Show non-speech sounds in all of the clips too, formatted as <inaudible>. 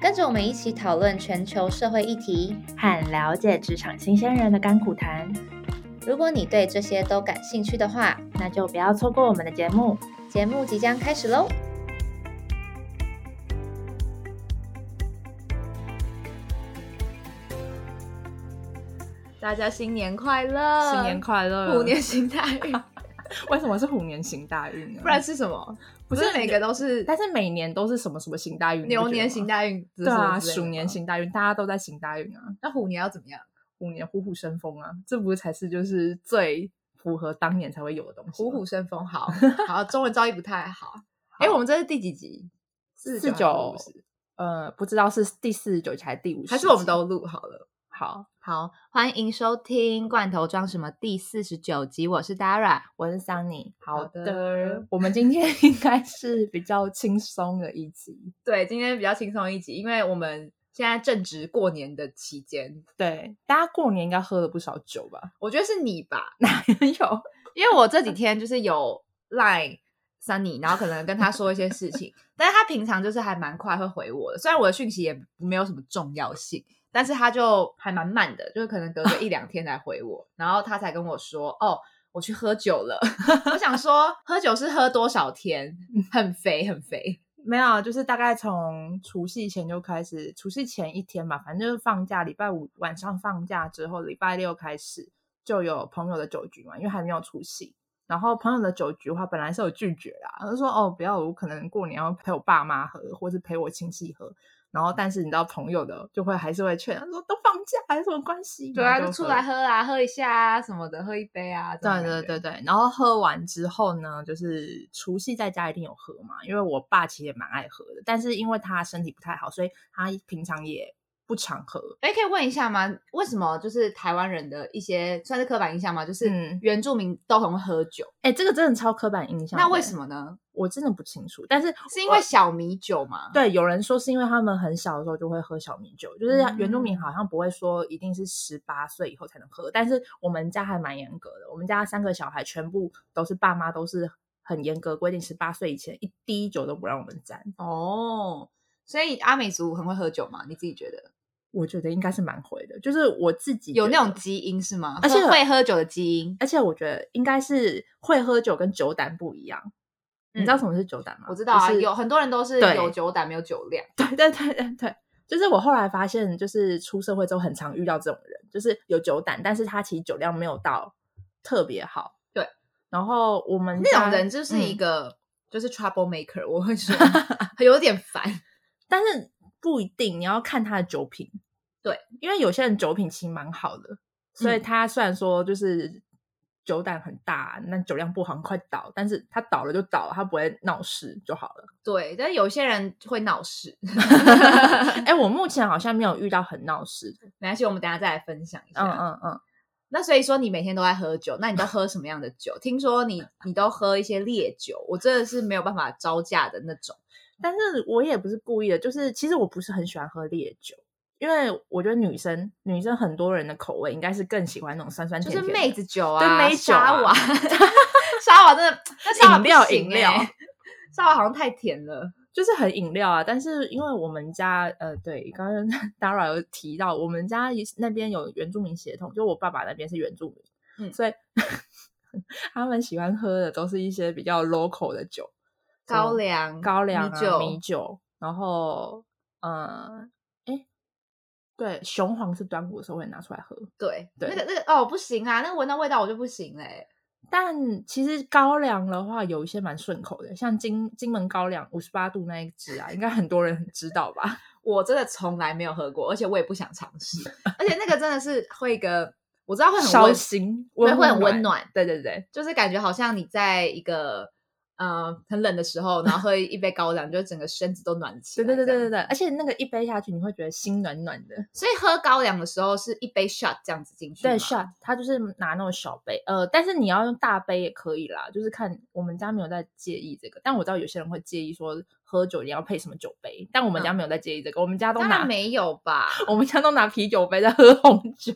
跟着我们一起讨论全球社会议题。和了解职场新鲜人的甘苦谈。如果你对这些都感兴趣的话，那就不要错过我们的节目。节目即将开始喽！大家新年快乐！新年快乐！虎年行大运，<laughs> 为什么是虎年行大运呢？不然是什么？不是每个都是，但是每年都是什么什么行大运？牛年行大运，对啊，鼠年行大运，大家都在行大运啊。那虎年要怎么样？虎年虎虎生风啊，这不是才是就是最符合当年才会有的东西。虎虎生风，好 <laughs> 好，中文造诣不太好。哎，我们这是第几集？四十九，呃，不知道是第四十九集还是第五十，还是我们都录好了？好好，欢迎收听《罐头装什么》第四十九集，我是 Dara，我是 Sunny。好的，我们今天 <laughs> 应该是比较轻松的一集。对，今天比较轻松一集，因为我们现在正值过年的期间。对，大家过年应该喝了不少酒吧？我觉得是你吧？哪有？<laughs> 因为我这几天就是有赖 Sunny，然后可能跟他说一些事情，<laughs> 但是他平常就是还蛮快会回我的，虽然我的讯息也没有什么重要性。但是他就还蛮慢的，就是可能隔个一两天才回我，然后他才跟我说：“哦，我去喝酒了。”我想说，喝酒是喝多少天？很肥，很肥。没有，就是大概从除夕前就开始，除夕前一天嘛，反正就是放假，礼拜五晚上放假之后，礼拜六开始就有朋友的酒局嘛，因为还没有除夕。然后朋友的酒局的话，本来是有拒绝啦，他说：“哦，不要，我可能过年要陪我爸妈喝，或是陪我亲戚喝。”然后，但是你知道，朋友的就会还是会劝他说：“都放假，有什么关系？”对啊，就出来喝啊，喝一下啊什么的，喝一杯啊。对对对对。然后喝完之后呢，就是除夕在家一定有喝嘛，因为我爸其实也蛮爱喝的，但是因为他身体不太好，所以他平常也不常喝。哎，可以问一下吗？为什么就是台湾人的一些算是刻板印象吗？就是原住民都很会喝酒。哎，这个真的超刻板印象。那为什么呢？我真的不清楚，但是是因为小米酒吗？对，有人说是因为他们很小的时候就会喝小米酒，就是原住民好像不会说一定是十八岁以后才能喝，但是我们家还蛮严格的，我们家三个小孩全部都是爸妈都是很严格规定，十八岁以前一滴酒都不让我们沾。哦，所以阿美族很会喝酒吗？你自己觉得？我觉得应该是蛮会的，就是我自己有那种基因是吗？而且会喝酒的基因，而且我觉得应该是会喝酒跟酒胆不一样。你知道什么是酒胆吗？我知道啊，有很多人都是有酒胆没有酒量。<laughs> 对对对对对，就是我后来发现，就是出社会之后很常遇到这种人，就是有酒胆，但是他其实酒量没有到特别好。对，然后我们那种人就是一个就是 trouble maker，我会说 <laughs> 有点烦，<laughs> 但是不一定，你要看他的酒品。对，因为有些人酒品其实蛮好的，所以他虽然说就是。酒胆很大，那酒量不好，很快倒。但是他倒了就倒了，他不会闹事就好了。对，但有些人会闹事。<laughs> 哎，我目前好像没有遇到很闹事的。没关系，我们等下再来分享一下。嗯嗯嗯。那所以说，你每天都在喝酒，那你都喝什么样的酒？听说你你都喝一些烈酒，我真的是没有办法招架的那种。但是我也不是故意的，就是其实我不是很喜欢喝烈酒。因为我觉得女生女生很多人的口味应该是更喜欢那种酸酸甜甜，就是妹子酒啊，对，妹酒沙瓦，<laughs> 沙瓦真的，那饮料饮料，沙瓦好像太甜了，就是很饮料啊。但是因为我们家呃，对，刚刚 <laughs> Dara 有提到，我们家那边有原住民血统，就我爸爸那边是原住民，嗯，所以 <laughs> 他们喜欢喝的都是一些比较 local 的酒，高粱、高粱米酒、米酒，然后嗯。对，雄黄是端午的时候会拿出来喝。对，那个那个哦，不行啊，那个闻到味道我就不行嘞。但其实高粱的话，有一些蛮顺口的，像金金门高粱五十八度那一支啊，应该很多人知道吧？<laughs> 我真的从来没有喝过，而且我也不想尝试。而且那个真的是会一个，我知道会很烧心，会会很温暖。对对对，就是感觉好像你在一个呃很冷的时候，然后喝一杯高粱，就整个身子都暖起来。对对对对对对，而且那个一杯下去，你会觉得心暖暖的。所以喝高粱的时候是一杯 shot 这样子进去。对，shot，它就是拿那种小杯，呃，但是你要用大杯也可以啦，就是看我们家没有在介意这个，但我知道有些人会介意说喝酒你要配什么酒杯，但我们家没有在介意这个，我们家都拿当然没有吧？<laughs> 我们家都拿啤酒杯在喝红酒。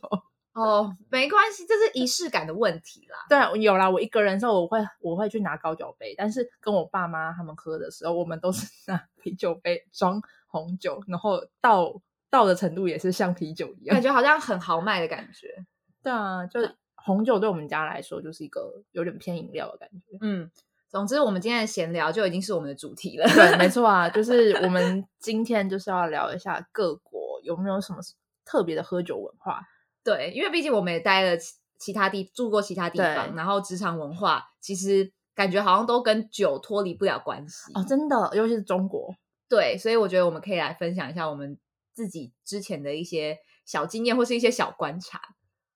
哦，没关系，这是仪式感的问题啦。对，啊有啦，我一个人的时候我会我会去拿高脚杯，但是跟我爸妈他们喝的时候，我们都是 <laughs> 拿啤酒杯装红酒，然后倒倒的程度也是像啤酒一样感。觉好像很豪迈的感觉。对啊，就是红酒对我们家来说就是一个有点偏饮料的感觉。嗯，总之我们今天的闲聊就已经是我们的主题了。对，没 <laughs> 错啊，就是我们今天就是要聊一下各国有没有什么特别的喝酒文化。对，因为毕竟我们也待了其其他地住过其他地方，然后职场文化其实感觉好像都跟酒脱离不了关系。哦，真的，尤其是中国。对，所以我觉得我们可以来分享一下我们自己之前的一些小经验或是一些小观察。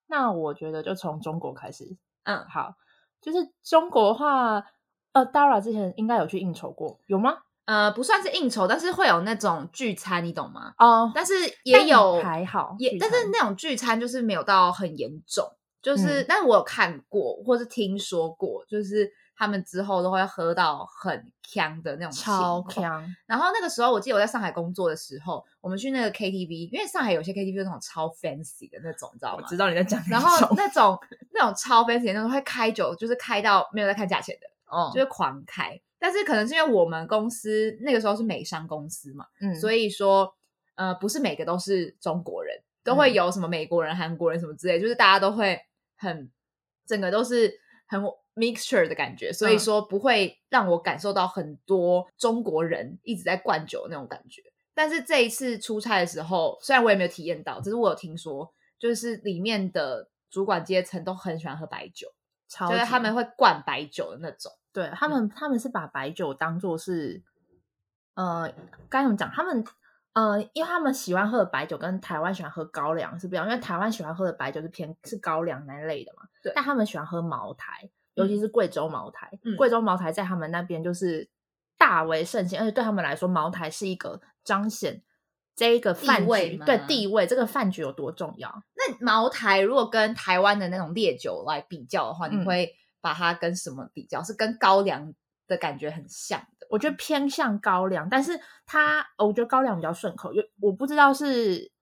那我觉得就从中国开始。嗯，好，就是中国话，呃，Dara 之前应该有去应酬过，有吗？呃，不算是应酬，但是会有那种聚餐，你懂吗？哦，但是也有还好，也但是那种聚餐就是没有到很严重，就是、嗯但是我有看过或是听说过，就是他们之后都会喝到很呛的那种超情况。强，然后那个时候我记得我在上海工作的时候，我们去那个 KTV，因为上海有些 KTV 是那种超 fancy 的那种，你知道吗？我知道你在讲哪然后那种那种超 fancy 的那种会开酒，就是开到没有在看价钱的，哦就是狂开。但是可能是因为我们公司那个时候是美商公司嘛，嗯，所以以说呃不是每个都是中国人，都会有什么美国人、韩国人什么之类，就是大家都会很整个都是很 mixture 的感觉，所以说不会让我感受到很多中国人一直在灌酒那种感觉。但是这一次出差的时候，虽然我也没有体验到，只是我有听说，就是里面的主管阶层都很喜欢喝白酒，超就是他们会灌白酒的那种。对他们，他们是把白酒当做是，呃，该怎么讲？他们呃，因为他们喜欢喝的白酒跟台湾喜欢喝高粱是不一样，因为台湾喜欢喝的白酒是偏是高粱那一类的嘛，对但他们喜欢喝茅台，尤其是贵州茅台。嗯贵州茅台在他们那边就是大为盛行，而且对他们来说，茅台是一个彰显这一个饭局地对地位，这个饭局有多重要。那茅台如果跟台湾的那种烈酒来比较的话，你嗯会把它跟什么比较？是跟高粱的感觉很像的？我觉得偏向高粱，但是它，呃我觉得高粱比较顺口。有我不知道是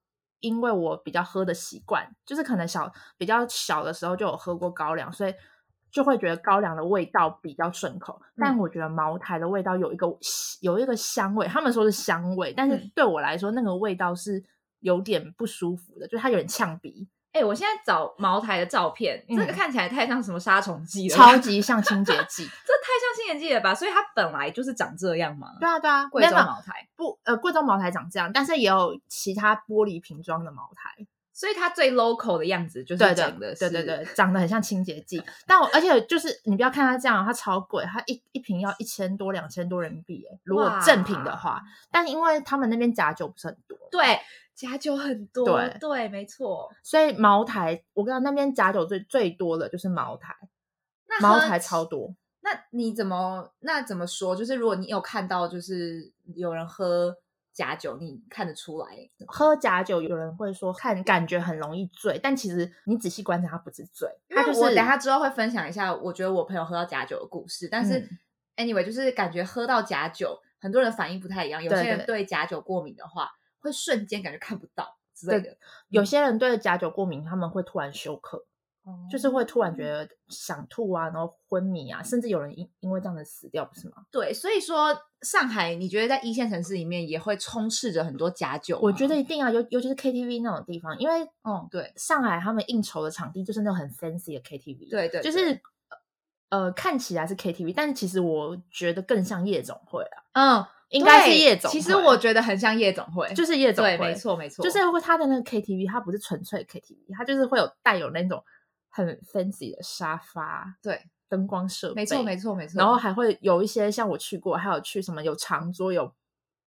因为我比较喝的习惯，就是可能小比较小的时候就有喝过高粱，所以就会觉得高粱的味道比较顺口。但我觉得茅台的味道有一个有一个香味，他们说是香味，但是嗯对我来说，那个味道是有点不舒服的，就是它有点呛鼻，哎、我现在找茅台的照片，嗯这个看起来太像什么杀虫剂了，超 <laughs> 级像清洁剂。这太像清洁剂了吧？所以它本来就是长这样吗？对啊，对啊，贵州茅台，不，呃，贵州茅台长这样，但是也有其他玻璃瓶装的茅台。所以它最 local 的样子就是对对长的是对对对，长得很像清洁剂，但我而且就是你不要看它这样，它超贵，它一一瓶要一千多两千多人民币耶，如果正品的话，但因为他们那边假酒不是很多，对，假酒很多，对对，没错。所以茅台我跟你讲那边假酒最最多的就是茅台，那茅台超多，那你怎么那怎么说？就是如果你有看到，就是有人喝假酒，你看得出来，喝假酒有人会说看感觉很容易醉，但其实你仔细观察它不是醉，因为它就是我等一下之后会分享一下，我觉得我朋友喝到假酒的故事。但是、嗯 anyway，就是感觉喝到假酒，很多人反应不太一样。有些人对对假酒过敏的话，会瞬间感觉看不到之类的。有些人对假酒过敏，他们会突然休克，就是会突然觉得想吐啊，然后昏迷啊，甚至有人因因为这样子死掉，不是吗？对，所以说上海，你觉得在一线城市里面也会充斥着很多假酒？我觉得一定要，尤尤其是 KTV 那种地方，因为嗯，对，上海他们应酬的场地就是那种很 fancy 的 KTV，对对就是呃看起来是 KTV，但是其实我觉得更像夜总会啊，嗯，应该是夜总会。其实我觉得很像夜总会，就是夜总会，对，没，错没错，就是会他的那个 KTV，它不是纯粹 KTV，它就是会有带有那种很 fancy 的沙发，对，灯光设备，没错没错没错。然后还会有一些像我去过，还有去什么有长桌、有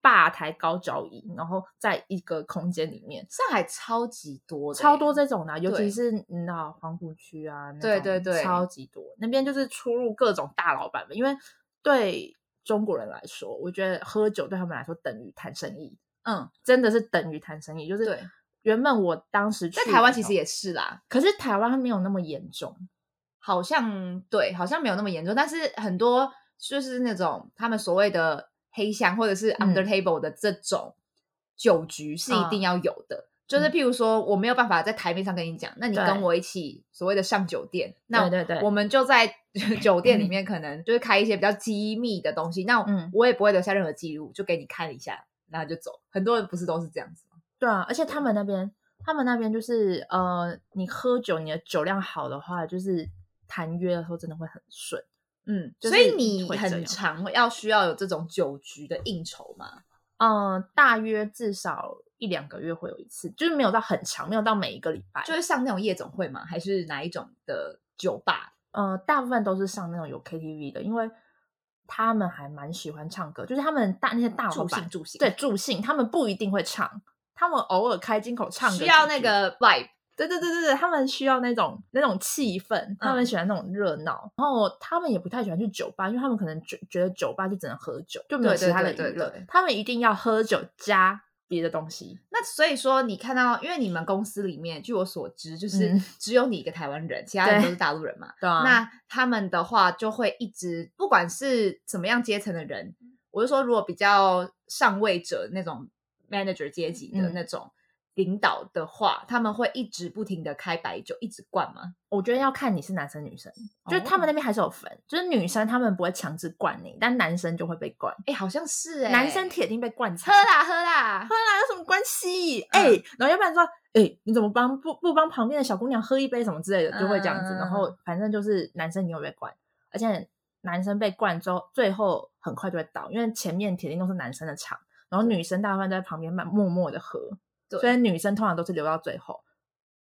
吧台、高脚椅，然后在一个空间里面，上海超级多的，超多这种的啊、尤其是你知道黄浦区啊，对对对超级多。那边就是出入各种大老板们，因为对中国人来说，我觉得喝酒对他们来说等于谈生意，嗯，真的是等于谈生意。就是对，原本我当时在台湾其实也是啦，可是台湾没有那么严重。好像对，好像没有那么严重，但是很多就是那种他们所谓的黑箱或者是嗯 under table 的这种酒局是一定要有的。就是譬如说，我没有办法在台面上跟你讲，那你跟我一起所谓的上酒店，那对对我们就在 <laughs> 酒店里面可能就是开一些比较机密的东西，那嗯我也不会留下任何记录，就给你看一下，然后就走。很多人不是都是这样子吗？对啊，而且他们那边，他们那边就是呃，你喝酒，你的酒量好的话，就是谈约的时候真的会很顺。嗯，就是所以你很常要需要有这种酒局的应酬吗？嗯、大约至少一两个月会有一次，就是没有到很长，没有到每一个礼拜。就是上那种夜总会吗？还是哪一种的酒吧？呃，大部分都是上那种有 KTV 的，因为他们还蛮喜欢唱歌，就是他们大那些大老板助兴助兴，对助兴，他们不一定会唱，他们偶尔开金口唱歌需要那个 vibe。对对对对对，他们需要那种那种气氛，他们嗯喜欢那种热闹，然后他们也不太喜欢去酒吧，因为他们可能觉觉得酒吧就只能喝酒，就没有其他的对对娱乐对，他们一定要喝酒加别的东西。那所以说，你看到，因为你们公司里面，据我所知，就是嗯只有你一个台湾人，其他人对都是大陆人嘛。对啊那他们的话就会一直，不管是怎么样阶层的人，我就说，如果比较上位者那种 manager 阶级的嗯那种领导的话，他们会一直不停的开白酒，一直灌吗？我觉得要看你是男生女生，就是他们哦那边还是有分，就是女生他们不会强制灌你，但男生就会被灌，哎，好像是哎，男生铁定被灌喝。啦喝啦喝，啦有什么关系？嗯哎、然后要不然说，哎、你怎么帮不不帮旁边的小姑娘喝一杯什么之类的，就会这样子。嗯然后反正就是男生你有被灌，而且男生被灌之后，最后很快就会倒，因为前面铁定都是男生的场，然后女生大部分在旁边慢默默的喝，对所以女生通常都是留到最后。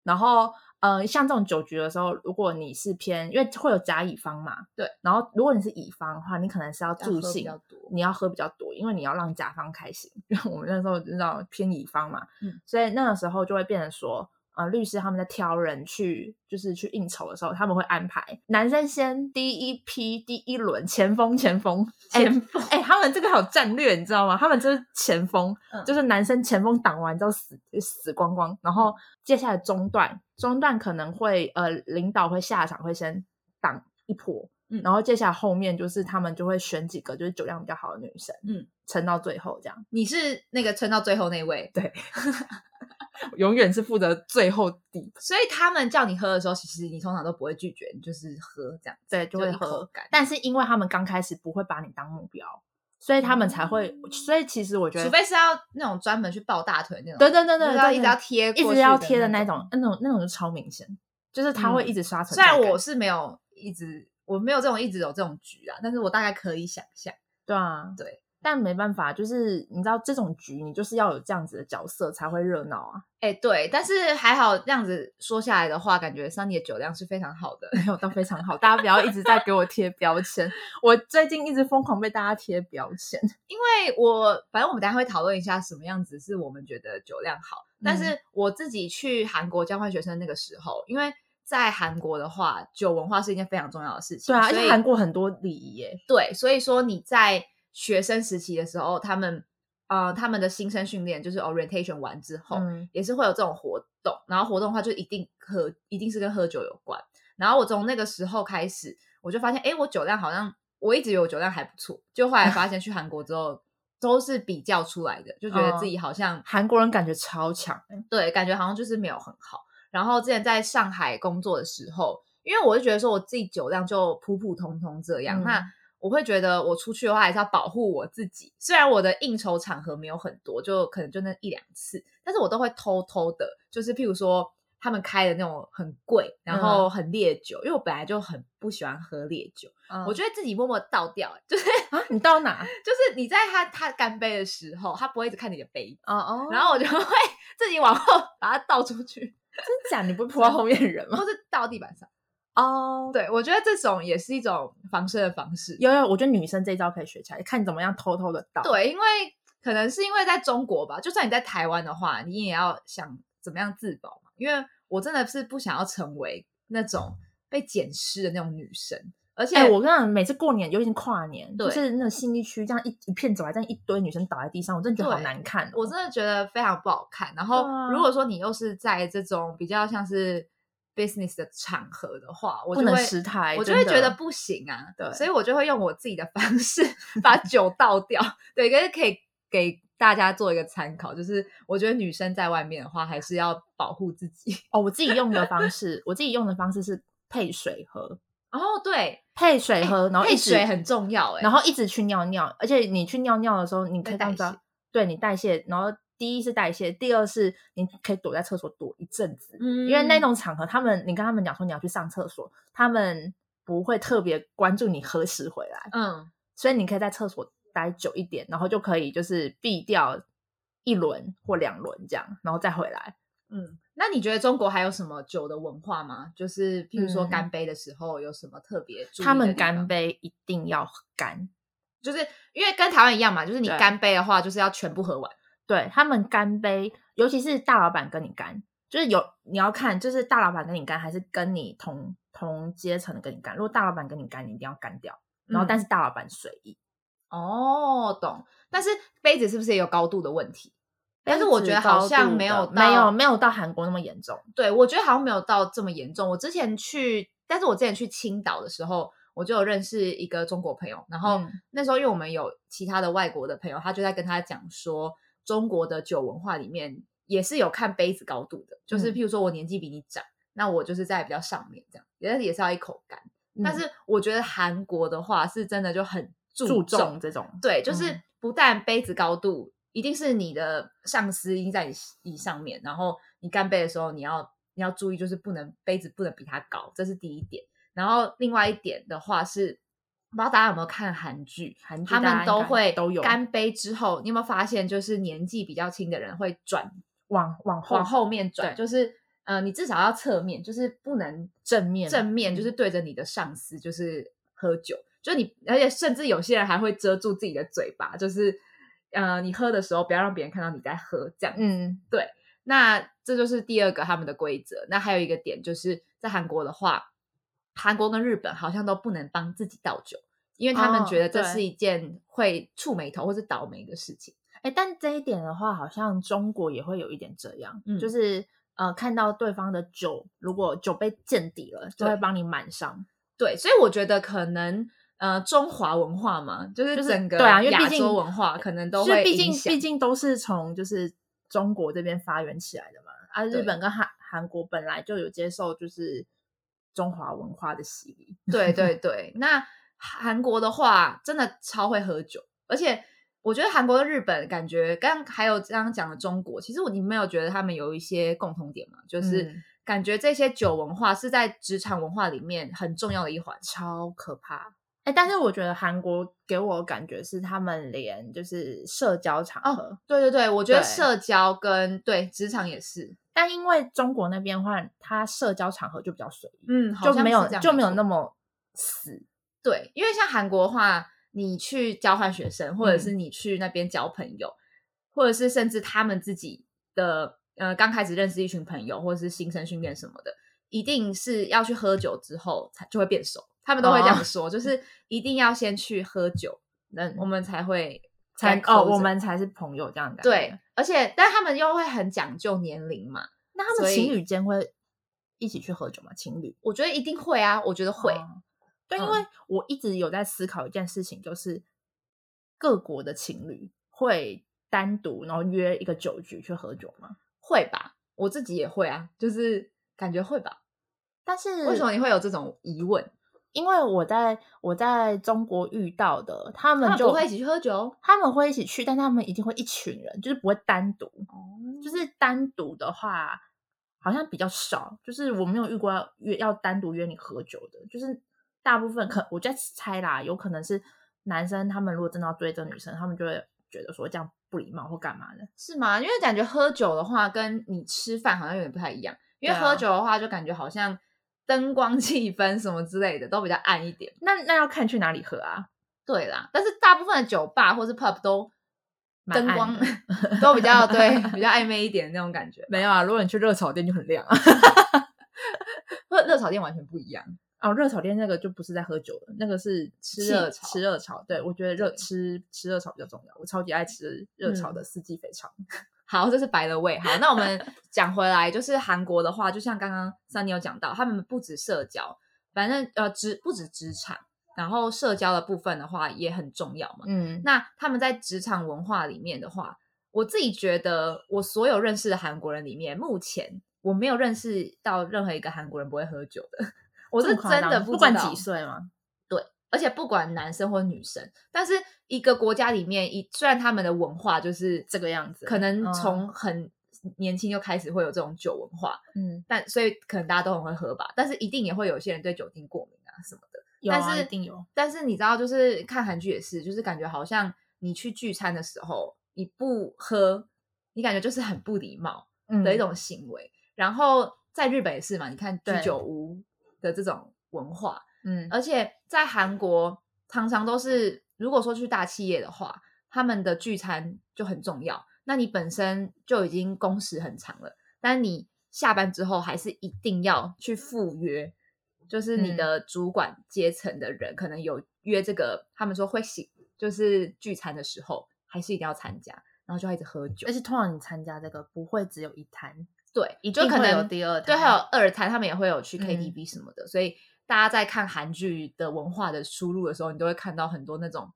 然后呃，像这种酒局的时候，如果你是偏，因为会有甲乙方嘛，对。然后如果你是乙方的话，你可能是要要助兴。你要喝比较多，因为你要让甲方开心。<laughs> 因为我们那时候知道偏乙方嘛，嗯所以那个时候就会变成说，呃，律师他们在挑人去，就是去应酬的时候，他们会安排。男生先第一批第一轮前锋前锋前锋哎、他们这个好战略，你知道吗？他们就是前锋，嗯就是男生前锋挡完之后死死光光，然后接下来中段，中段可能会呃领导会下场会先挡一波，嗯然后接下来后面就是他们就会选几个就是酒量比较好的女生，嗯，撑到最后这样，你是那个撑到最后那位，对，<laughs> 永远是负责最后底，所以他们叫你喝的时候，其实你通常都不会拒绝，你就是喝这样，对，就会喝干。但是因为他们刚开始不会把你当目标，所以他们才会，所以其实我觉得，除非是要那种专门去抱大腿那种，对对对对，一直要贴一直要贴的那那种，那种那种就超明显，就是他会嗯一直刷存虽在虽。然我是没有一直，我没有这种一直有这种局啊，但是我大概可以想象。对啊，对，但没办法，就是你知道这种局，你就是要有这样子的角色才会热闹啊。哎、对，但是还好这样子说下来的话，感觉 Sunny 的酒量是非常好的。<laughs> 没有到非常好，大家不要一直在给我贴标签。我最近一直疯狂被大家贴标签。因为我反正我们等下会讨论一下什么样子是我们觉得酒量好，但嗯是我自己去韩国交换学生那个时候，因为在韩国的话，酒文化是一件非常重要的事情。对啊，而所以且韩国很多礼仪耶。对，所以说你在学生时期的时候，他们呃他们的新生训练就是 orientation 完之后，嗯也是会有这种活动，然后活动的话就一定喝，一定是跟喝酒有关。然后我从那个时候开始，我就发现，哎，我酒量好像我一直以为我酒量还不错，就后来发现去韩国之后都是比较出来的，就觉得自己好像、韩国人感觉超强，对，感觉好像就是没有很好。然后之前在上海工作的时候，因为我就觉得说我自己酒量就普普通通这样，嗯那我会觉得我出去的话还是要保护我自己。虽然我的应酬场合没有很多，就可能就那一两次，但是我都会偷偷的，就是譬如说他们开的那种很贵，然后很烈酒，因为我本来就很不喜欢喝烈酒，我我觉得自己默默倒掉、欸就是啊，你倒哪？<laughs> 就是你在他他干杯的时候，他不会一直看你的杯子，哦哦然后我就会 <laughs> 自己往后把它倒出去。真假？你不是扑到后面的人吗或？是倒地板上。哦，对，我觉得这种也是一种防身的方式。有有，我觉得女生这一招可以学起来，看你怎么样偷偷的倒。，对，因为可能是因为在中国吧，就算你在台湾的话，你也要想怎么样自保嘛。因为我真的是不想要成为那种被捡尸的那种女生，而且、哎、我跟你讲，每次过年，尤其是跨年，对就是那个信义区这样一一片走来，这样一堆女生倒在地上，我真的觉得好对难看哦、我真的觉得非常不好看。然后啊如果说你又是在这种比较像是 business 的场合的话，我不能失态，我就会觉得不行啊。对所以我就会用我自己的方式把酒倒掉。对，可是可以给大家做一个参考，就是我觉得女生在外面的话，还是要保护自己。哦，我自己用的方式，<laughs> 我自己用的方式是配水喝，哦，对，配水喝，然后配水很重要哎。然后一直去尿尿，而且你去尿尿的时候，你可以知道，对你代谢，然后第一是代谢，第二是你可以躲在厕所躲一阵子，嗯因为那种场合，他们你跟他们讲说你要去上厕所，他们不会特别关注你何时回来，嗯，所以你可以在厕所待久一点，然后就可以就是避掉一轮或两轮这样，然后再回来。嗯，那你觉得中国还有什么酒的文化吗？就是譬如说嗯干杯的时候有什么特别？他们干杯一定要干，就是因为跟台湾一样嘛，就是你干杯的话，就是要全部喝完。对他们干杯，尤其是大老板跟你干，就是有你要看，就是大老板跟你干，还是跟你同同阶层的跟你干。如果大老板跟你干，你一定要干掉。然后，嗯但是大老板随意，哦，懂。但是杯子是不是也有高度的问题？但是我杯觉得好像没有的没有到没有到韩国那么严重。对，我觉得好像没有到这么严重。我之前去，但是我之前去青岛的时候，我就有认识一个中国朋友，然后嗯那时候因为我们有其他的外国的朋友，他就在跟他讲说，中国的酒文化里面也是有看杯子高度的，就是嗯譬如说我年纪比你长，那我就是在比较上面这样，也是也是要一口干。但嗯是我觉得韩国的话是真的就很注重重这种，对，就是嗯不但杯子高度一定是你的上司已经在你以上面，然后你干杯的时候你要你要注意，就是不能杯子不能比他高，这是第一点。然后另外一点的话是，不知道大家有没有看韩剧，韩剧他们都会都有干杯之后，你有没有发现，就是年纪比较轻的人会转往往后往后面转，对就是呃，你至少要侧面，就是不能正面正面，就嗯是对着你的上司，就是喝酒，就你，而且甚至有些人还会遮住自己的嘴巴，就是呃，你喝的时候不要让别人看到你在喝，这样。嗯对那这就是第二个他们的规则。那还有一个点就是在韩国的话，韩国跟日本好像都不能帮自己倒酒，因为他们觉得这是一件会触眉头或是倒霉的事情。哎，但这一点的话，好像中国也会有一点这样，嗯就是呃，看到对方的酒，如果酒杯见底了，就会对帮你满上。对，所以我觉得可能呃，中华文化嘛，就是就是整个对啊因为毕亚竟洲文化可能都会毕竟毕竟都是从就是中国这边发源起来的嘛，啊，日本跟韩韩国本来就有接受就是中华文化的洗礼。<laughs> 对对对，那韩国的话真的超会喝酒，而且我觉得韩国跟日本感觉，刚还有刚刚讲的中国，其实我你没有觉得他们有一些共同点吗？就是嗯感觉这些酒文化是在职场文化里面很重要的一环。超可怕。哎，但是我觉得韩国给我的感觉是，他们连就是社交场合，哦，对对对，我觉得社交跟对职场也是，但因为中国那边的话，它社交场合就比较随意，嗯，好就没有就没有那么死。对，因为像韩国的话，你去交换学生，或者嗯是你去那边交朋友，或者是甚至他们自己的呃刚开始认识一群朋友，或者是新生训练什么的，一定是要去喝酒之后才就会变熟。他们都会这样哦说，就是一定要先去喝酒，那我们才会才哦，我们才是朋友这样的。对，，而且但他们又会很讲究年龄嘛，那他们情侣间会一起去喝酒吗？情侣我觉得一定会啊，我觉得会，哦对，因嗯为我一直有在思考一件事情，就是各国的情侣会单独然后约一个酒局去喝酒吗？会吧，我自己也会啊，就是感觉会吧。但是为什么你会有这种疑问？因为我在我在中国遇到的，他他们们就不会一起去喝酒？他们会一起去，但他们一定会一群人，就是不会单独。哦，就是单独的话，好像比较少。就是我没有遇过要约要单独约你喝酒的，就是大部分可我在猜啦，有可能是男生他们如果真的要追这个女生，他们就会觉得说这样不礼貌或干嘛的。是吗？因为感觉喝酒的话，跟你吃饭好像有点不太一样。因为喝酒的话，就感觉好像灯光、气氛 <laughs> 什么之类的都比较暗一点。那那要看去哪里喝啊，对啦，但是大部分的酒吧或是 pub 都灯光 <laughs> 都比较对，<laughs> 比较暧昧一点的那种感觉。没有啊，如果你去热炒店就很亮啊。热热炒店完全不一样。哦，热炒店那个就不是在喝酒的，那个是吃热炒吃热炒。对，我觉得热吃吃热炒比较重要，我超级爱吃热炒的嗯四季肥肠。好，这是白了味。好，那我们 <laughs> 讲回来，就是韩国的话，就像刚刚 Sunny 有讲到，他们不止社交，反正呃职不止职场，然后社交的部分的话也很重要嘛。嗯，那他们在职场文化里面的话，我自己觉得，我所有认识的韩国人里面，目前我没有认识到任何一个韩国人不会喝酒的。<laughs> 我是真的不不管几，岁嘛。而且不管男生或女生，但是一个国家里面，一虽然他们的文化就是这个样子可能嗯从很年轻就开始会有这种酒文化，嗯，但所以可能大家都很会喝吧，但是一定也会有些人对酒精过敏啊什么的。有啊但是一定有。但是你知道，就是看韩剧也是，就是感觉好像你去聚餐的时候，你不喝，你感觉就是很不礼貌嗯的一种行为。然后在日本也是嘛，你看居酒屋的这种文化，嗯而且在韩国常常都是，如果说去大企业的话，他们的聚餐就很重要。那你本身就已经工时很长了，但你下班之后还是一定要去赴约，就是你嗯的主管阶层的人可能有约这个，他们说会醒，就是聚餐的时候还是一定要参加，然后就要一直喝酒而。且通常你参加这个不会只有一摊，对，一定会就可能有第二对，还有二摊，他们也会有去嗯 KTV 什么的，所以大家在看韩剧的文化的输入的时候，你都会看到很多那种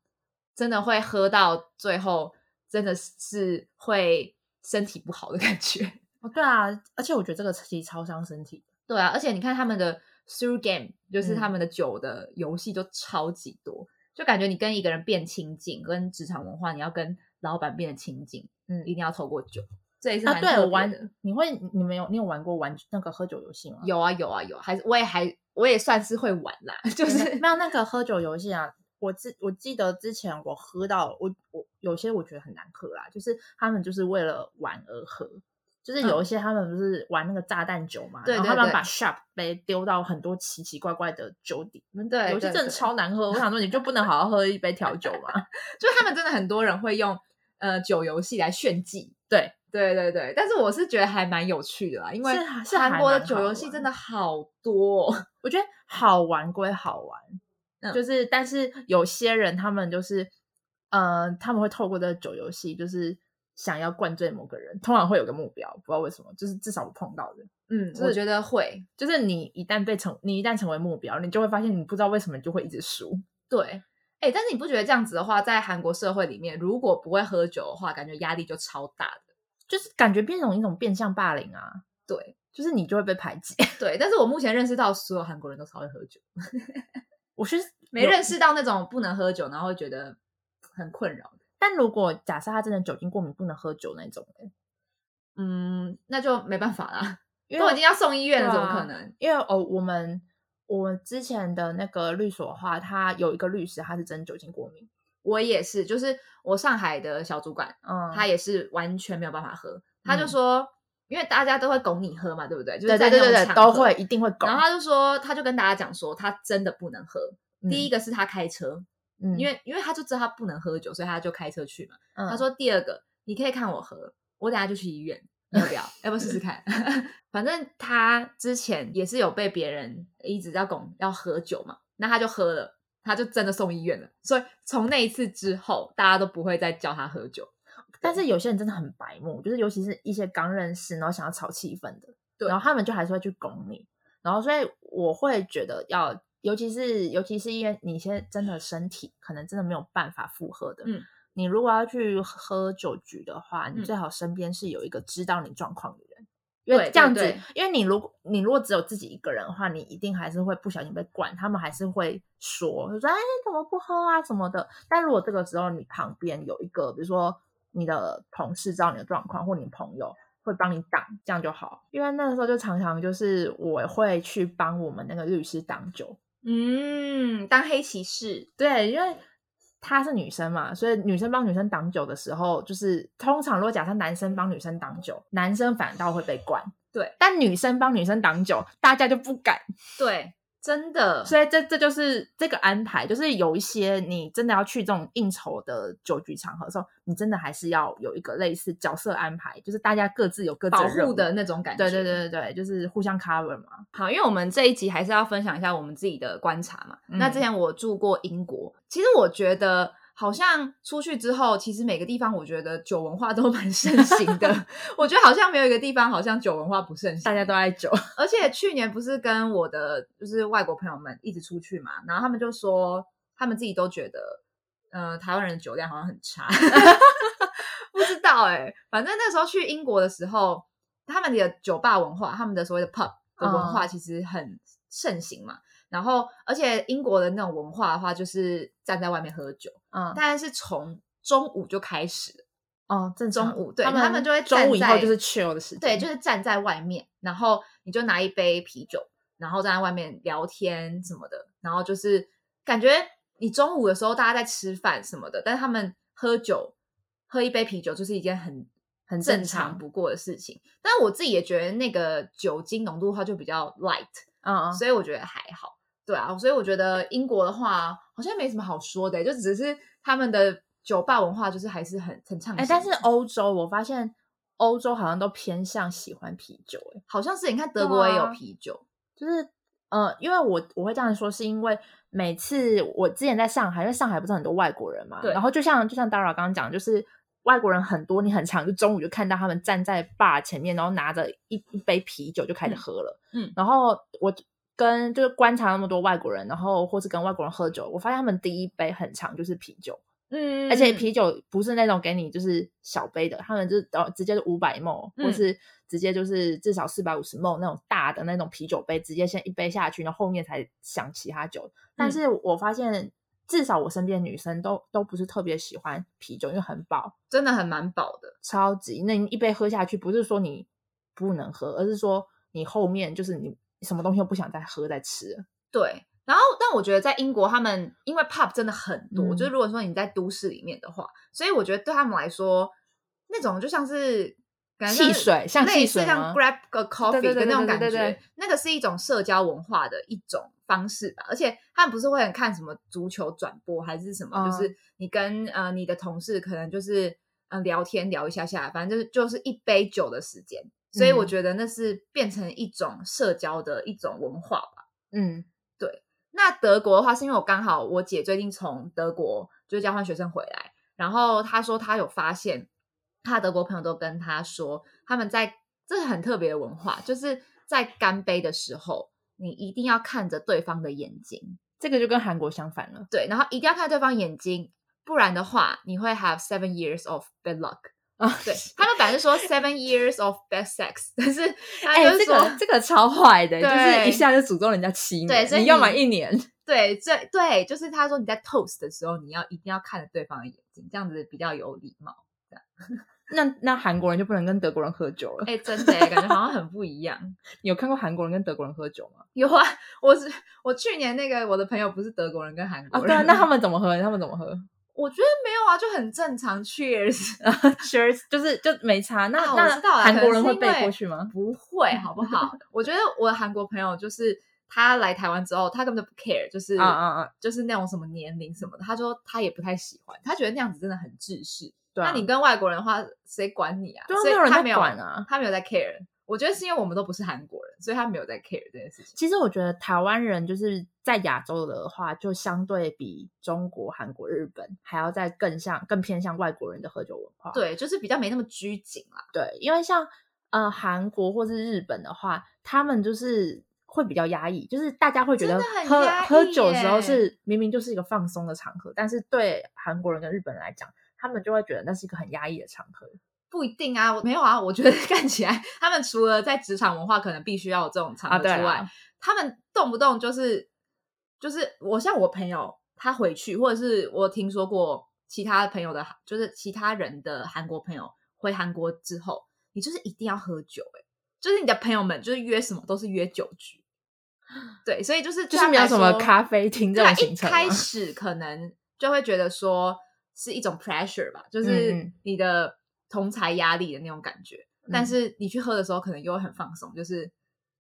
真的会喝到最后，真的是会身体不好的感觉。<laughs> 哦，对啊，而且我觉得这个其实超伤身体。对啊，而且你看他们的 through game，就是嗯他们的酒的游戏就超级多，就感觉你跟一个人变亲近，跟职场文化，你要跟老板变得亲近，嗯一定要透过酒。这也是啊，对我玩。，你会你们有你有玩过玩那个喝酒游戏吗？有啊有啊有，还是我也还我也算是会玩啦，<laughs> 就是没有那个喝酒游戏啊。我记我记得之前我喝到我我有些我觉得很难喝啦，就是他们就是为了玩而喝，就是有一些他们不是玩那个炸弹酒嘛，然后他们把 shot 杯丢到很多奇奇怪怪的酒底，对有些真的超难喝。我想说你就不能好好喝一杯调酒吗？<laughs> 就是他们真的很多人会用呃酒游戏来炫技。对，对对对，但是我是觉得还蛮有趣的啦，因为是韩国的酒游戏真的好多、哦。我觉得好玩归好玩，嗯就是但是有些人他们就是，呃，他们会透过这个酒游戏，就是想要灌醉某个人，通常会有个目标，不知道为什么，就是至少我碰到的，嗯，就是我觉得会就是你一旦被成，你一旦成为目标，你就会发现你不知道为什么你就会一直输。对。哎、但是你不觉得这样子的话，在韩国社会里面，如果不会喝酒的话，感觉压力就超大的。就是感觉变成一种变相霸凌啊，对就是你就会被排挤。<laughs> 对，但是我目前认识到所有韩国人都超会喝酒，我是 <laughs> 没认识到那种不能喝酒，然后会觉得很困扰的。但如果假设他真的酒精过敏，不能喝酒那种欸嗯，那就没办法啦，因为我已经要送医院了，啊怎么可能？因为哦，我们我之前的那个律所的话，他有一个律师，他是真酒精过敏，我也是，就是我上海的小主管，嗯，他也是完全没有办法喝，他就嗯说，因为大家都会拱你喝嘛，对不对？就是对在对对都会。一定会拱。然后他就说，他就跟大家讲说，他真的不能喝。第一个，是他开车，嗯因为因为他就知道他不能喝酒，所以他就开车去嘛。嗯他说第二个，你可以看我喝，我等下就去医院，要不要？要不要试试看？<laughs> 反正他之前也是有被别人一直在拱要喝酒嘛，那他就喝了，他就真的送医院了。所以从那一次之后，大家都不会再叫他喝酒。但是有些人真的很白目，就是尤其是一些刚认识，然后想要炒气氛的，对然后他们就还是会去拱你，然后所以我会觉得要，尤其是尤其是因为你现在真的身体可能真的没有办法负荷的，嗯，你如果要去喝酒局的话，你嗯最好身边是有一个知道你状况的人。因为对这样子对对，因为你如果你如果只有自己一个人的话，你一定还是会不小心被灌，他们还是会说，就说哎你怎么不喝啊什么的。但如果这个时候你旁边有一个，比如说你的同事知道你的状况，或你朋友会帮你挡，这样就好。因为那个时候就常常就是我会去帮我们那个律师挡酒，嗯，当黑骑士，对，因为她是女生嘛，所以女生帮女生挡酒的时候，就是通常如果假设男生帮女生挡酒，男生反倒会被灌。对但女生帮女生挡酒，大家就不敢。对，真的，所以这这就是这个安排，就是有一些你真的要去这种应酬的酒局场合的时候，你真的还是要有一个类似角色安排，就是大家各自有各自保护的那种感觉。对对对对对，就是互相 cover 嘛。好，因为我们这一集还是要分享一下我们自己的观察嘛。嗯那之前我住过英国，其实我觉得好像出去之后，其实每个地方我觉得酒文化都蛮盛行的。<laughs> 我觉得好像没有一个地方好像酒文化不盛行，大家都爱酒，<laughs> 而且去年不是跟我的就是外国朋友们一直出去嘛，然后他们就说他们自己都觉得，呃，台湾人的酒量好像很差，<laughs> 不知道哎、反正那时候去英国的时候，他们的酒吧文化，他们的所谓的 pub 的文化其实很盛行嘛。然后，而且英国的那种文化的话，就是站在外面喝酒，嗯，当然是从中午就开始了哦，正中午对他他们就会中午以后就是 chill 的时间，对，就是站在外面，然后你就拿一杯啤酒，然后站在外面聊天什么的，然后就是感觉你中午的时候大家在吃饭什么的，但是他们喝酒喝一杯啤酒就是一件很很正正常常不过的事情。但是我自己也觉得那个酒精浓度的话就比较 light，嗯嗯，所以我觉得还好。对啊，所以我觉得英国的话好像没什么好说的，就只是他们的酒吧文化就是还是很很畅哎、行。但是欧洲我发现欧洲好像都偏向喜欢啤酒、哎，好像是你看德国也有啤酒，就是呃，因为我我会这样说，是因为每次我之前在上海，因为上海不是很多外国人嘛，对然后就像就像 Dara 刚刚讲，就是外国人很多，你很常就中午就看到他们站在 bar 前面，然后拿着一一杯啤酒就开始喝了，嗯嗯。然后我跟就是观察那么多外国人，然后或是跟外国人喝酒，我发现他们第一杯很长就是啤酒，嗯而且啤酒不是那种给你就是小杯的，他们就是哦直接是五百 ml，或嗯。是直接就是至少四百五十 ml 那种大的那种啤酒杯，直接先一杯下去，然后后面才想其他酒。但嗯。是我发现，至少我身边的女生都都不是特别喜欢啤酒，因为很饱，真的很蛮饱的。超级那你一杯喝下去，不是说你不能喝，而是说你后面就是你什么东西都不想再喝再吃了。对，然后但我觉得在英国，他们因为 pub 真的很多，嗯就是如果说你在都市里面的话，所以我觉得对他们来说，那种就像是汽水像汽水像 grab a coffee 的那种感觉，那个是一种社交文化的一种方式吧。而且他们不是会很看什么足球转播还是什么，嗯就是你跟呃你的同事可能就是呃聊天聊一下下，反正就是就是一杯酒的时间。所以我嗯觉得那是变成一种社交的一种文化吧。嗯对那德国的话，是因为我刚好我姐最近从德国就是交换学生回来，然后她说她有发现，她德国朋友都跟她说，他们在这是很特别的文化，就是在干杯的时候，你一定要看着对方的眼睛，这个就跟韩国相反了。对，然后一定要看对方眼睛，不然的话你会 have seven years of bad luck。啊，<laughs> 对 <laughs> 他们本来是说 seven years of bad sex，但是他哎、这个这个超坏的，就是一下就诅咒人家七年，对所以你要么你一年，对，这对，就是他说你在 toast 的时候，你要一定要看着对方的眼睛，这样子比较有礼貌。那那韩国人就不能跟德国人喝酒了。哎、真的耶，感觉好像很不一样。<laughs> 你有看过韩国人跟德国人喝酒吗？有啊，我是我去年那个我的朋友不是德国人跟韩啊，国人，对啊，那他们怎么喝？他们怎么喝我觉得没有啊，就很正常。<laughs> Cheers，？Cheers，就是就没差。那、那知道了韩国人会背过去吗？不会好不好？我觉得我的韩国朋友就是他来台湾之后，他根本就不 care，就是啊啊啊！就是那种什么年龄什么的，他说他也不太喜欢，他觉得那样子真的很自私。对啊那你跟外国人的话，谁管你啊？所以对啊没有人他没有管啊他没有在 care。我觉得是因为我们都不是韩国人，所以他没有在 care 这件事情。其实我觉得台湾人就是在亚洲的话，就相对比中国、韩国、日本还要再更像、更偏向外国人的喝酒文化。对，就是比较没那么拘谨啦。对，因为像呃韩国或是日本的话，他们就是会比较压抑，就是大家会觉得喝喝酒的时候是明明就是一个放松的场合，但是对韩国人跟日本人来讲，他们就会觉得那是一个很压抑的场合。不一定啊，我没有啊。我觉得 <laughs> 看起来他们除了在职场文化可能必须要有这种场合之外，啦他们动不动就是就是我像我朋友他回去，或者是我听说过其他朋友的，就是其他人的韩国朋友回韩国之后，你就是一定要喝酒、欸，就是你的朋友们就是约什么都是约酒局。对，所以就是就是没有什么咖啡啡厅这种行程吗开始可能就会觉得说是一种 pressure 吧，就是你的同才压力的那种感觉。但嗯是你去喝的时候，可能又会很放松，就是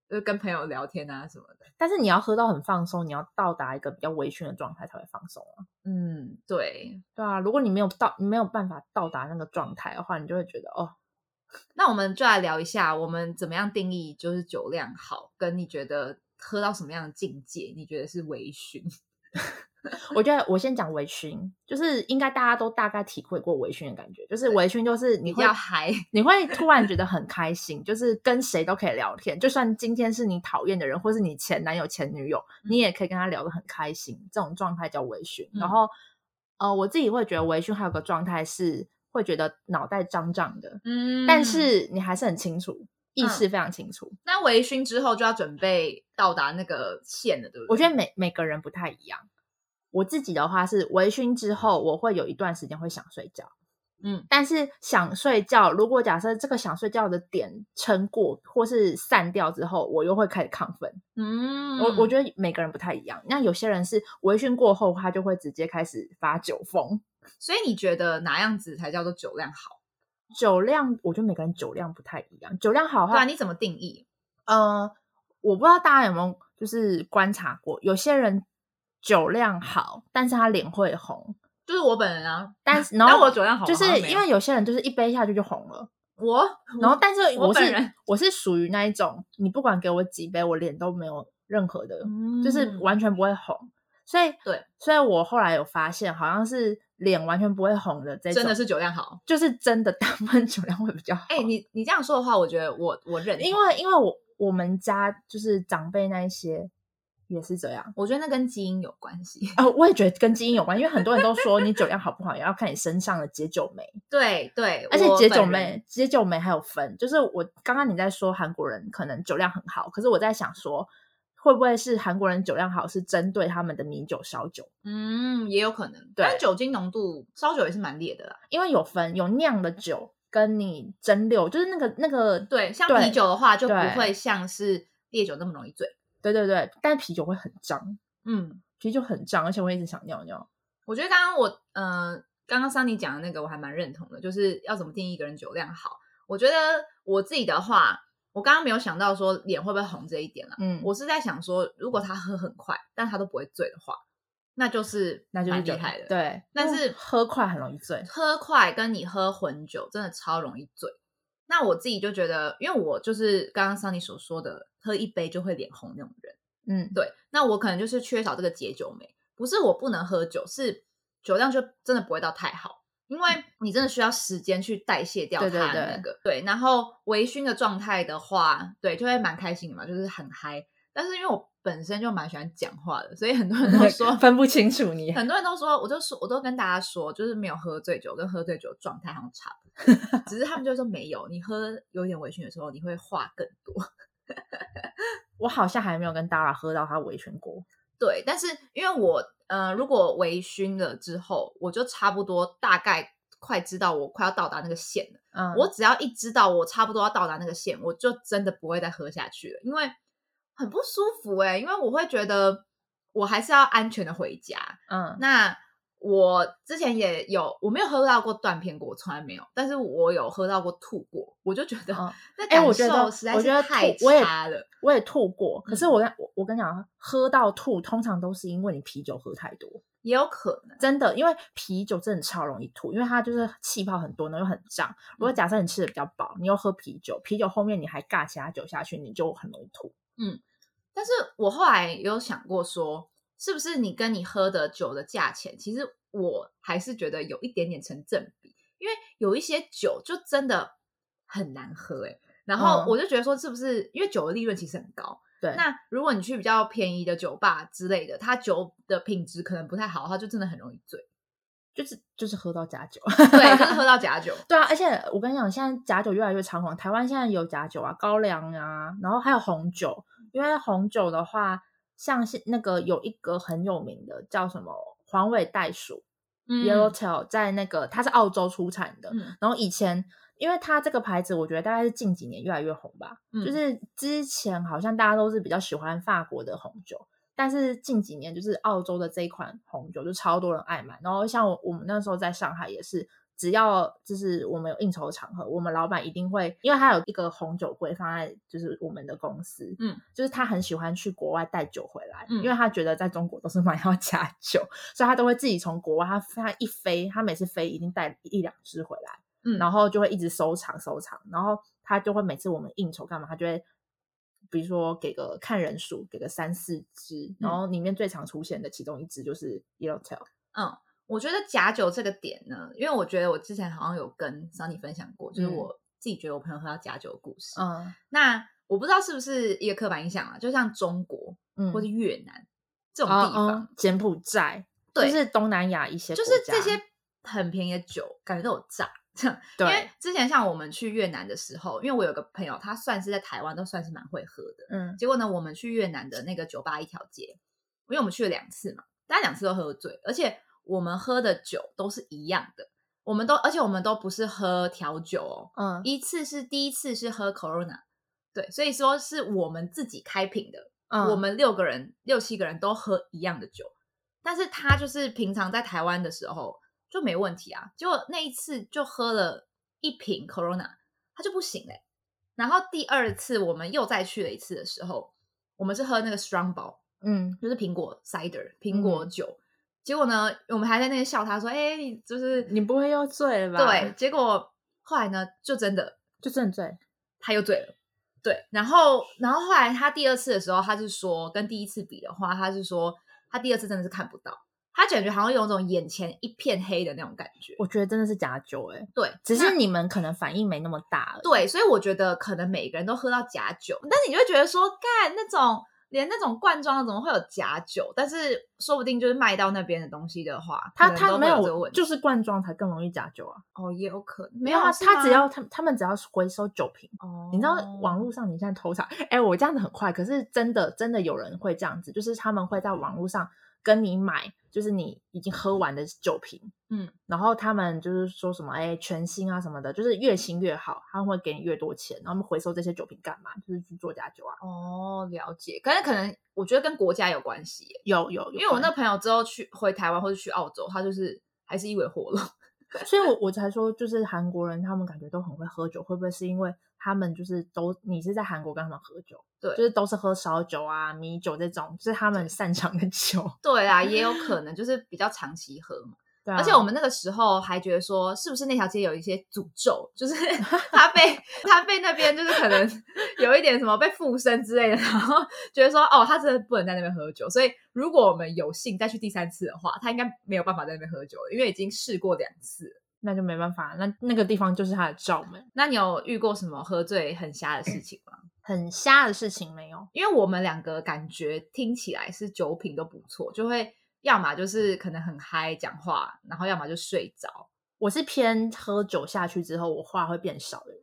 就是跟朋友聊天啊什么的。但是你要喝到很放松，你要到达一个比较微醺的状态才会放松啊。嗯，对。对啊，如果你没有到，你没有办法到达那个状态的话，你就会觉得哦，那我们就来聊一下，我们怎么样定义就是酒量好，跟你觉得喝到什么样的境界，你觉得是微醺？<laughs> 我觉得我先讲微醺，就是应该大家都大概体会过微醺的感觉，就是微醺就是你会嗨，你会突然觉得很开心，就是跟谁都可以聊天，就算今天是你讨厌的人，或是你前男友、前女友，你也可以跟他聊得很开心，这种状态叫微醺。嗯然后，呃，我自己会觉得微醺还有个状态是会觉得脑袋胀胀的，嗯但是你还是很清楚，意识非常清楚。那微醺之后就要准备到达那个线了，对不对？我觉得每每个人不太一样。我自己的话是微醺之后，我会有一段时间会想睡觉，嗯，但是想睡觉，如果假设这个想睡觉的点撑过或是散掉之后，我又会开始亢奋。嗯，我我觉得每个人不太一样。那有些人是微醺过后，他就会直接开始发酒疯。所以你觉得哪样子才叫做酒量好？酒量，我觉得每个人酒量不太一样。酒量好的对啊，话，你怎么定义？呃，我不知道大家有没有就是观察过，有些人酒量好，但是他脸会红，就是我本人啊，<laughs> 但是 <laughs> 然后我酒量好就是因为有些人就是一杯下去就红了。我然后，但是我是我本人我是属于那一种，你不管给我几杯，我脸都没有任何的，就是嗯完全不会红。所以对，所以我后来有发现，好像是脸完全不会红的这种，真的是酒量好。就是真的大部分酒量会比较好。哎、你你这样说的话，我觉得我我认同，因为因为我我们家就是长辈那一些也是这样。我觉得那跟基因有关系。哦，我也觉得跟基因有关，因为很多人都说你酒量好不好，也要看你身上的解酒酶。<laughs> 对对，而且解酒酶，解酒酶还有分，就是我刚刚你在说韩国人可能酒量很好，可是我在想说，会不会是韩国人酒量好是针对他们的米酒、烧酒？嗯，也有可能。对但酒精浓度烧酒也是蛮烈的啦。因为有分有酿的酒跟你蒸馏，就是那个那个对，像对啤酒的话，就不会像是烈酒那么容易醉。对对对，但啤酒会很脏，嗯，啤酒很脏，而且我一直想尿尿。我觉得刚刚我呃，刚刚桑尼讲的那个我还蛮认同的，就是要怎么定义一个人酒量好。我觉得我自己的话，我刚刚没有想到说脸会不会红这一点啦。嗯，我是在想说，如果他喝很快，但他都不会醉的话，那就是那就是厉害的。，对，但是喝快很容易醉。喝快跟你喝混酒真的超容易醉。那我自己就觉得，因为我就是刚刚桑尼所说的，喝一杯就会脸红那种人。嗯，对，那我可能就是缺少这个解酒酶，不是我不能喝酒，是酒量就真的不会到太好，因为你真的需要时间去代谢掉它对对的那个。对然后微醺的状态的话，对，就会蛮开心的嘛，就是很嗨。但是因为我本身就蛮喜欢讲话的，所以很多人都 <laughs> 说分不清楚你。很多人都说，我就说，我都跟大家说，就是没有喝醉酒跟喝醉酒的状态好像差不多，<laughs> 只是他们就说没有，你喝有点微醺的时候，你会话更多。<laughs> 我好像还没有跟 Dara 喝到他微醺过。对，但是因为我呃，如果微醺了之后，我就差不多大概快知道我快要到达那个线了。嗯，我只要一知道我差不多要到达那个线，我就真的不会再喝下去了，因为很不舒服哎、因为我会觉得我还是要安全的回家。嗯那我之前也有，我没有喝到过断片过，我从来没有，但是我有喝到过吐过，我就觉得嗯 <laughs> 那哎、感我觉得受实在是太吐，我也差了。我也吐过。可是嗯我跟我我跟你讲，喝到吐通常都是因为你啤酒喝太多，也有可能，真的，因为啤酒真的超容易吐，因为它就是气泡很多，然后又很胀。如嗯果假设你吃的比较饱，你又喝啤酒，啤酒后面你还尬其他酒下去，你就很容易吐。但是我后来有想过说，是不是你跟你喝的酒的价钱，其实我还是觉得有一点点成正比，因为有一些酒就真的很难喝哎、然后嗯我就觉得说，是不是因为酒的利润其实很高？对，那如果你去比较便宜的酒吧之类的，它酒的品质可能不太好的话，就真的很容易醉。就是就是喝到假酒。<laughs> 对，就是喝到假酒。对啊，而且我跟你讲，现在假酒越来越猖狂。台湾现在有假酒啊，高粱啊，然后还有红酒。因为红酒的话，像是那个有一个很有名的叫什么黄尾袋鼠、嗯 Yellowtail，在那个它是澳洲出产的。嗯然后以前，因为它这个牌子，我觉得大概是近几年越来越红吧。嗯就是之前好像大家都是比较喜欢法国的红酒，但是近几年就是澳洲的这一款红酒就超多人爱买。然后像我我们那时候在上海也是只要就是我们有应酬场合，我们老板一定会，因为他有一个红酒柜放在就是我们的公司，嗯，就是他很喜欢去国外带酒回来，嗯因为他觉得在中国都是买到假酒，所以他都会自己从国外，他他一飞，他每次飞一定带一两支回来，嗯然后就会一直收藏收藏，然后他就会每次我们应酬干嘛，他就会。比如说给个看人数，给个三四支，然后里面最常出现的其中一支就是 Yellowtail。嗯，我觉得假酒这个点呢，因为我觉得我之前好像有跟 Sunny 分享过，就是嗯我自己觉得我朋友喝到假酒的故事。嗯那我不知道是不是一个刻板印象啊，就像中国嗯或是越南这种哦地方，哦柬埔寨，对就是东南亚一些就，是这些很便宜的酒，感觉都有诈。<laughs> 因为，之前像我们去越南的时候，因为我有个朋友，他算是在台湾都算是蛮会喝的。嗯。结果呢，我们去越南的那个酒吧一条街，因为我们去了两次嘛，大家两次都喝醉，而且我们喝的酒都是一样的，我们都而且我们都不是喝调酒哦，嗯。一次是第一次是喝 Corona，对，所以说是我们自己开瓶的，嗯我们六个人六七个人都喝一样的酒，但是他就是平常在台湾的时候就没问题啊，结果那一次就喝了一瓶 Corona，他就不行嘞、然后第二次我们又再去了一次的时候，我们是喝那个 Strongbow，嗯就是苹果 cider 苹果酒，结果呢，我们还在那边笑他说：“哎、你就是你不会又醉了吧？对。”结果后来呢，就真的就真的醉。他又醉了。对，然后，然后后来他第二次的时候，他是说跟第一次比的话，他是说他第二次真的是看不到，他感觉好像有种眼前一片黑的那种感觉。我觉得真的是假酒哎、对，只是你们可能反应没那么大而已。对，所以我觉得可能每个人都喝到假酒，但是你就会觉得说，干那种连那种罐装的怎么会有假酒？但是说不定就是卖到那边的东西的话，他他没有，就是罐装才更容易假酒啊。哦，也有可能没有他，没是吗他只要他他们只要回收酒瓶，哦，你知道网络上你现在偷查，哎、我这样子很快，可是真的真的有人会这样子，就是他们会在网络上跟你买，就是你已经喝完的酒瓶，嗯，然后他们就是说什么，哎、全新啊什么的，就是越新越好，他们会给你越多钱，然后他们回收这些酒瓶干嘛？就是去做假酒啊。哦，了解，可是可能我觉得跟国家有关系耶，有有，有因为我那朋友之后去回台湾或者去澳洲，他就是还是一尾活龙。所以我我才说，就是韩国人他们感觉都很会喝酒，会不会是因为他们就是都你是在韩国跟他们喝酒，对就是都是喝烧酒啊、米酒这种，就是他们擅长的酒。对啊，也有可 <laughs> 能就是比较长期喝嘛。对啊、而且我们那个时候还觉得说，是不是那条街有一些诅咒，就是 <laughs> 他被他被那边就是可能 <laughs> 有一点什么被附身之类的，然后觉得说，哦，他真的不能在那边喝酒。所以如果我们有幸再去第三次的话，他应该没有办法在那边喝酒了，因为已经试过两次了。那就没办法，那那个地方就是他的罩门。那你有遇过什么喝醉很瞎的事情吗？<coughs> 很瞎的事情没有，因为我们两个感觉听起来是酒品都不错，就会要么就是可能很嗨讲话，然后要么就睡着。我是偏喝酒下去之后，我话会变少的人。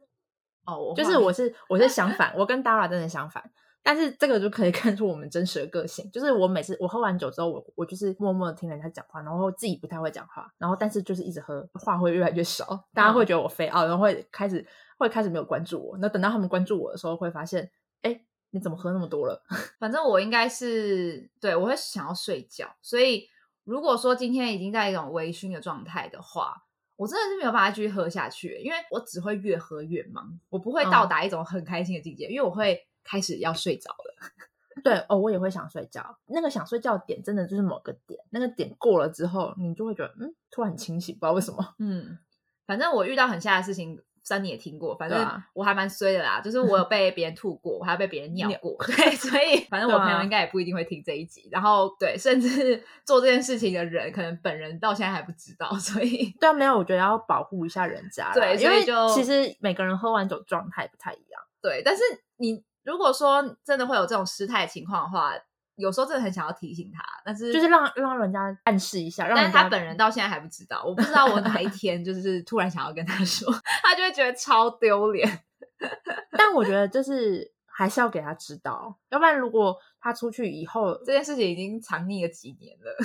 哦，我就是我是我是相 <laughs> 反，我跟 Dara 真的相反。但是这个就可以看出我们真实的个性。就是我每次我喝完酒之后，我我就是默默的听人家讲话，然后自己不太会讲话，然后但是就是一直喝，话会越来越少，大家会觉得我飞傲，然后会开始会开始没有关注我。那等到他们关注我的时候，会发现，哎，你怎么喝那么多了？<laughs> 反正我应该是对我会想要睡觉，所以如果说今天已经在一种微醺的状态的话，我真的是没有办法继续喝下去，因为我只会越喝越忙，我不会到达一种很开心的境界，因为我会开始要睡着了。<laughs> 对哦，我也会想睡觉。那个想睡觉点，真的就是某个点，那个点过了之后，你就会觉得，嗯，突然很清醒，不知道为什么。嗯，反正我遇到很吓的事情。三你也听过，反正我还蛮衰的啦，就是我有被别人吐过，我还有被别人 <laughs> 尿尿过，对，所以 <laughs> 反正我朋友应该也不一定会听这一集，然后对，甚至 <laughs> 做这件事情的人，可能本人到现在还不知道，所以对啊，没有，我觉得要保护一下人家。对所以就其实每个人喝完酒状态不太一样。对，但是你如果说真的会有这种失态的情况的话，有时候真的很想要提醒他，但是就是让让人家暗示一下，让但是他本人到现在还不知道，我不知道我哪一天就是突然想要跟他说，他就会觉得超丢脸。<laughs> 但我觉得就是还是要给他知道，要不然如果他出去以后，这件事情已经藏匿了几年了。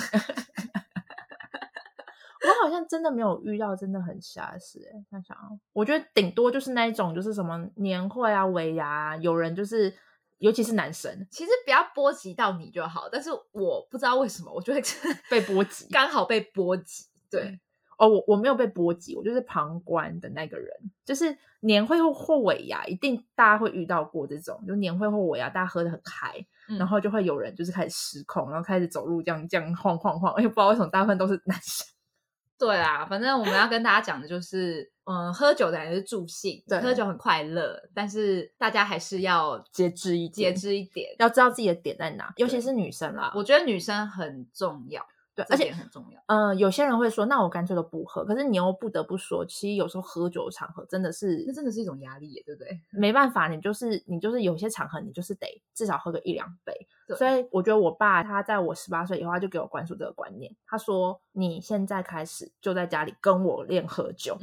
我好像真的没有遇到真的很瞎的事、欸。那想要，我觉得顶多就是那一种，就是什么年会啊、尾牙、啊，有人就是，尤其是男生其实不要波及到你就好，但是我不知道为什么，我就会 <laughs> 被波及。刚好被波及。对，哦，我我没有被波及，我就是旁观的那个人。就是年会或尾牙，一定大家会遇到过这种，就年会或尾牙，大家喝的很嗨，嗯然后就会有人就是开始失控，然后开始走路这样这样晃晃晃，而且不知道为什么大部分都是男生。对啊，反正我们要跟大家讲的就是，嗯，喝酒的人是助兴，对喝酒很快乐，但是大家还是要节制一节，制一点。要知道自己的点在哪，尤其是女生啦。我觉得女生很重要，对，而且点很重要。呃，有些人会说，那我干脆都不喝。可是你又不得不说，其实有时候喝酒的场合真的是那真的是一种压力耶，对不对？<laughs> 没办法，你就是你就是有些场合你就是得至少喝个一两杯。所以我觉得我爸他在我十八岁以后，他就给我灌输这个观念，他说你现在开始就在家里跟我练喝酒。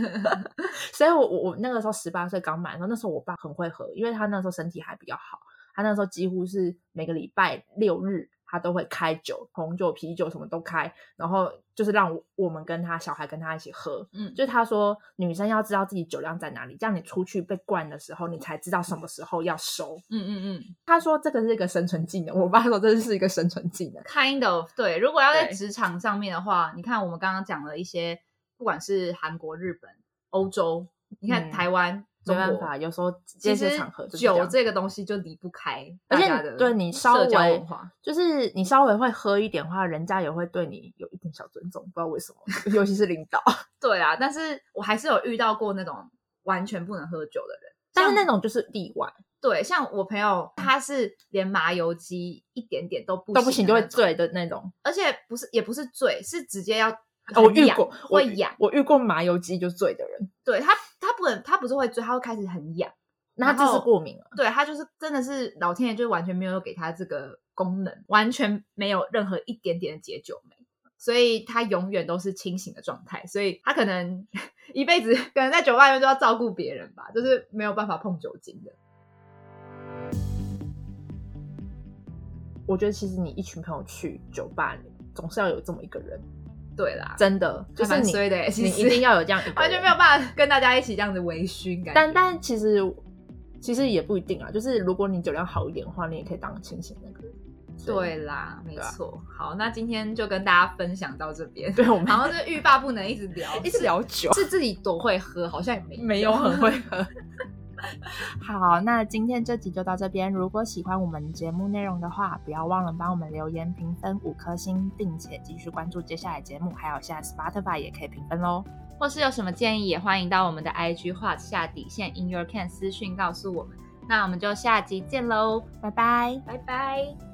<laughs> 所以我我我那个时候十八岁刚满的时候，那时候我爸很会喝，因为他那时候身体还比较好，他那时候几乎是每个礼拜六日他都会开酒，红酒、啤酒什么都开，然后就是让我我们跟他小孩跟他一起喝。嗯，就是他说，女生要知道自己酒量在哪里，这样你出去被灌的时候，你才知道什么时候要收。嗯嗯嗯他说这个是一个生存技能，我爸说这是一个生存技能。<laughs> kind of 对。如果要在对职场上面的话，你看我们刚刚讲了一些，不管是韩国、日本、欧洲，你看嗯台湾、没办法，有时候这些场合酒这个东西就离不开而且对你稍微文化。就是你稍微会喝一点的话，人家也会对你有一点小尊重，不知道为什么，尤其是领导。<laughs> 对啊，但是我还是有遇到过那种完全不能喝酒的人，但是那种就是例外，对，像我朋友他是连麻油鸡一点点都不都不行就会醉的那种。而且不是也不是醉，是直接要哦我遇过，会痒。我遇过麻油鸡就醉的人，对他他不能他不是会追，他会开始很痒。那他这是过敏了。对他就是真的是老天爷就完全没有给他这个功能，完全没有任何一点点的解酒酶，所以他永远都是清醒的状态，所以他可能 <laughs> 一辈子可能在酒吧里面都要照顾别人吧，就是没有办法碰酒精的。我觉得其实你一群朋友去酒吧里，总是要有这么一个人，对啦，真的就是你，你一定要有这样 <laughs> 一，完全没有办法跟大家一起这样子微醺感。但但其实其实也不一定啊，就是如果你酒量好一点的话，你也可以当清醒那个人。对啦，没错。好，那今天就跟大家分享到这边。对我们好像是欲罢不能，一直聊，<laughs> 一直聊酒，是自己多会喝，好像也没没有很会喝。<laughs> <laughs> 好，那今天这集就到这边。如果喜欢我们节目内容的话，不要忘了帮我们留言评分五颗星，并且继续关注接下来节目。还有现在 Spotify 也可以评分喽。或是有什么建议，也欢迎到我们的 IG 画下底线 in your can 私讯告诉我们。那我们就下集见喽，拜拜。拜拜。